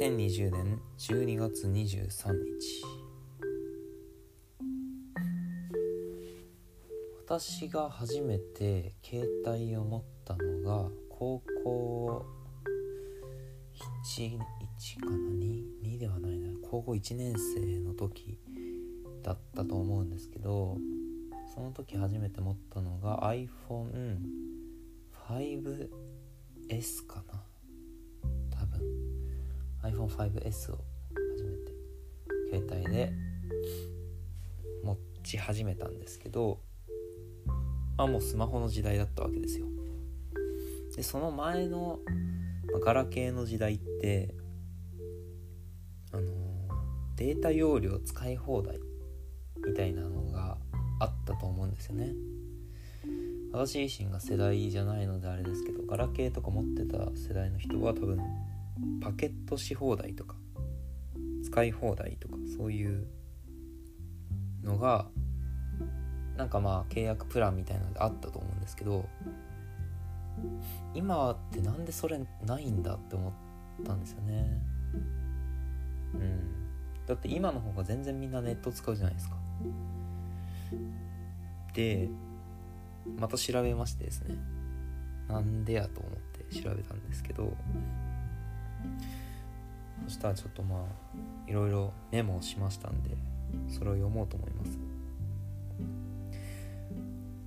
2020年12月23日。私が初めて携帯を持ったのが高校1 1かな？2, 2ではないな。高校1年生の時だったと思うんですけどその時初めて持ったのが iPhone5S かな？iPhone5S を初めて携帯で持ち始めたんですけどまあもうスマホの時代だったわけですよ。でその前の、ま、ガラケーの時代ってあの、データ容量使い放題みたいなのがあったと思うんですよね。私自身が世代じゃないのであれですけどガラケーとか持ってた世代の人は多分パケットし放題とか使い放題とかそういうのがなんかまあ契約プランみたいなのであったと思うんですけど今ってなんでそれないんだって思ったんですよね。うん。だって今の方が全然みんなネット使うじゃないですか。でまた調べましてですね。なんでやと思って調べたんですけどそしたらちょっとまあいろいろメモをしましたんでそれを読もうと思います。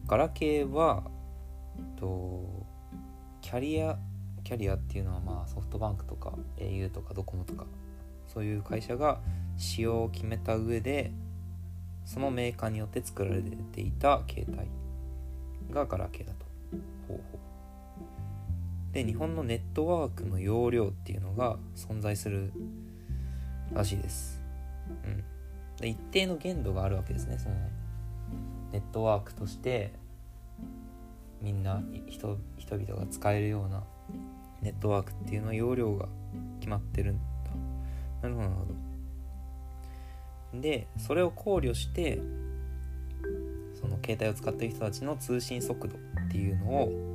ガラケーはとキャリアキャリアっていうのはまあソフトバンクとか au とかドコモとかそういう会社が使用を決めた上でそのメーカーによって作られていた携帯がガラケーだと。ほうほう。で日本のネットワークの容量っていうのが存在するらしいです。うん。で一定の限度があるわけですね。そのネットワークとしてみんな人人々が使えるようなネットワークっていうのは容量が決まってるんだ。なるほどなるほど。でそれを考慮してその携帯を使ってる人たちの通信速度っていうのを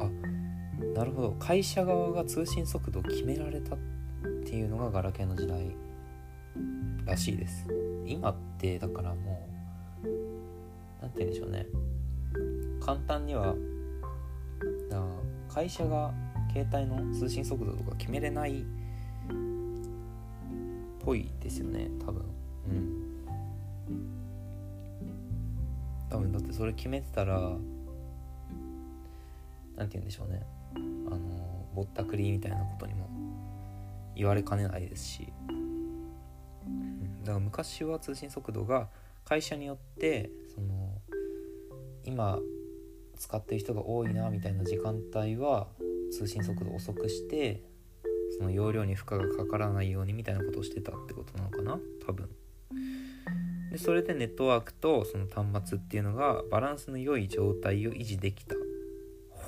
あなるほど。会社側が通信速度を決められたっていうのがガラケーの時代らしいです。今ってだからもう何て言うんでしょうね。簡単には会社が携帯の通信速度とか決めれないっぽいですよね。多分。うん。多分だってそれ決めてたら何て言うんでしょうね。あのぼったくりみたいなことにも言われかねないですし。だから昔は通信速度が会社によってその今使ってる人が多いなみたいな時間帯は通信速度遅くしてその容量に負荷がかからないようにみたいなことをしてたってことなのかな？多分。でそれでネットワークとその端末っていうのがバランスの良い状態を維持できた。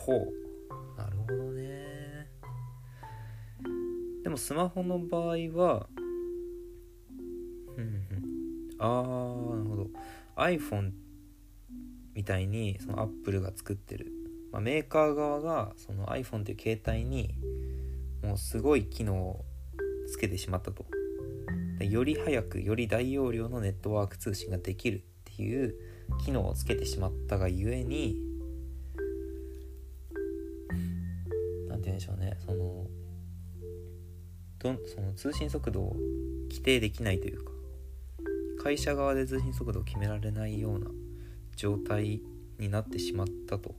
ほう。なるほどね。でもスマホの場合はうんうん。あーなるほど。iPhone みたいにそのアップルが作ってる、まあ、メーカー側がその iPhone という携帯にもうすごい機能をつけてしまったと。より早くより大容量のネットワーク通信ができるっていう機能をつけてしまったがゆえにしょうね。そのどその通信速度を規定できないというか会社側で通信速度を決められないような状態になってしまったと。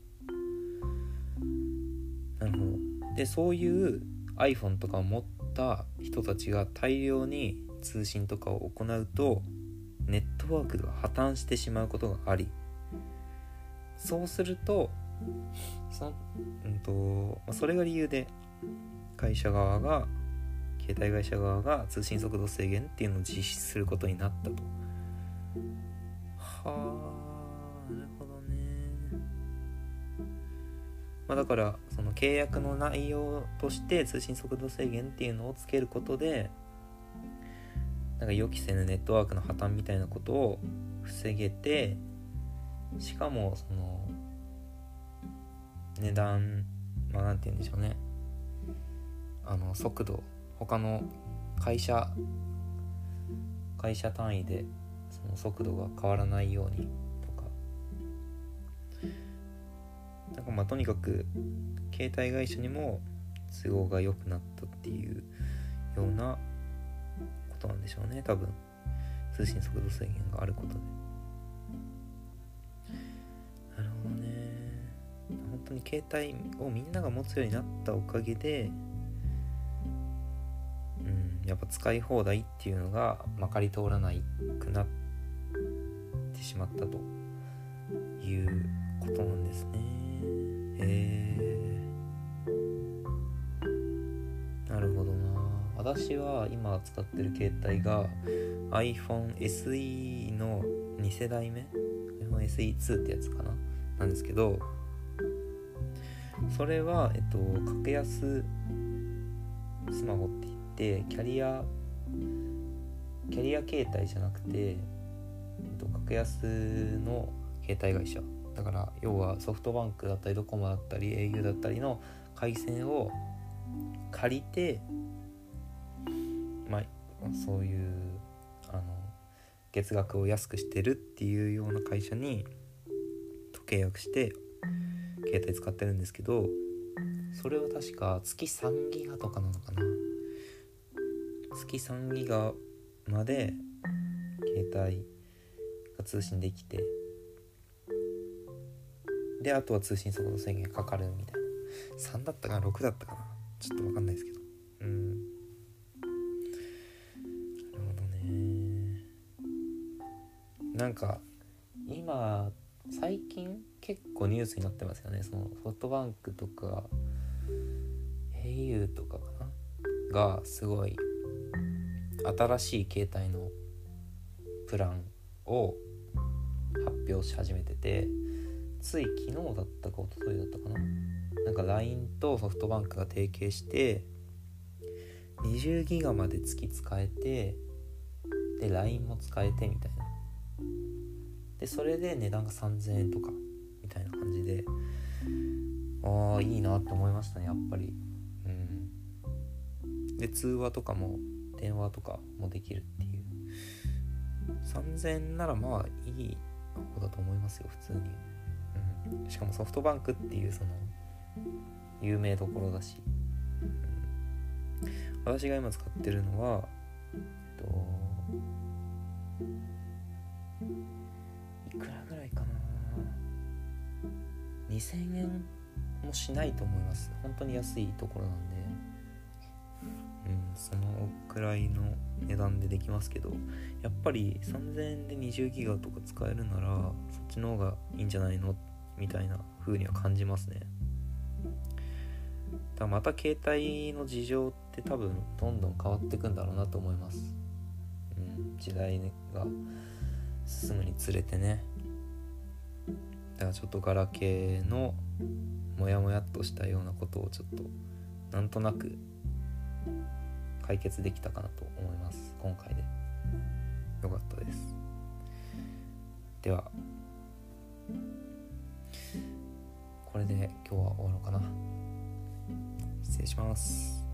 なるほど。でそういう iPhone とかを持った人たちが大量に通信とかを行うとネットワークが破綻してしまうことがありそうするとそ,、うんと、それが理由で会社側が携帯会社側が通信速度制限っていうのを実施することになったと。はあなるほどね。まあ、だからその契約の内容として通信速度制限っていうのをつけることでなんか予期せぬネットワークの破綻みたいなことを防げてしかもその値段まあ何て言うんでしょうね。あの速度。他の会社会社単位でその速度が変わらないようにとか。なんかまあとにかく携帯会社にも都合が良くなったっていうようなことなんでしょうね多分。通信速度制限があることで。当に携帯をみんなが持つようになったおかげでうんやっぱ使い放題っていうのがまかり通らなくなってしまったということなんですね。へえなるほどな。私は今使ってる携帯が iPhone SE の2世代目？iPhone SE2 ってやつかな？なんですけどそれはえっと格安スマホって言ってキャリアキャリア携帯じゃなくて、えっと、格安の携帯会社。だから要はソフトバンクだったりドコモだったり au だったりの回線を借りてまあそういうあの月額を安くしてるっていうような会社にと契約して携帯使ってるんですけどそれは確か月3ギガとかなのかな。月3ギガまで携帯が通信できてであとは通信速度制限かかるみたいな。3だったかな？6だったかな？ちょっと分かんないですけど。うん。なるほどね。なんか今最近結構ニュースになってますよね。そのソフトバンクとか au とかかな？がすごい新しい携帯のプランを発表し始めててつい昨日だったか一昨日だったかな？なんか LINE とソフトバンクが提携して20ギガまで月使えてで LINE も使えてみたいな。でそれで値段が3000円とかみたいな感じでああいいなって思いましたねやっぱり。うん。で通話とかも電話とかもできるっていう。3000円ならまあいい方だと思いますよ普通に、うん、しかもソフトバンクっていうその有名どころだし、うん、私が今使ってるのはえっと2000円もしないと思います。本当に安いところなんで。うんそのくらいの値段でできますけど。やっぱり3000円で20ギガとか使えるならそっちの方がいいんじゃないの？みたいな風には感じますね。だまた携帯の事情って多分どんどん変わっていくんだろうなと思います、うん、時代が進むにつれてね。だからちょっとガラケーのモヤモヤっとしたようなことをちょっとなんとなく解決できたかなと思います。今回で。よかったです。ではこれで今日は終わろうかな。失礼します。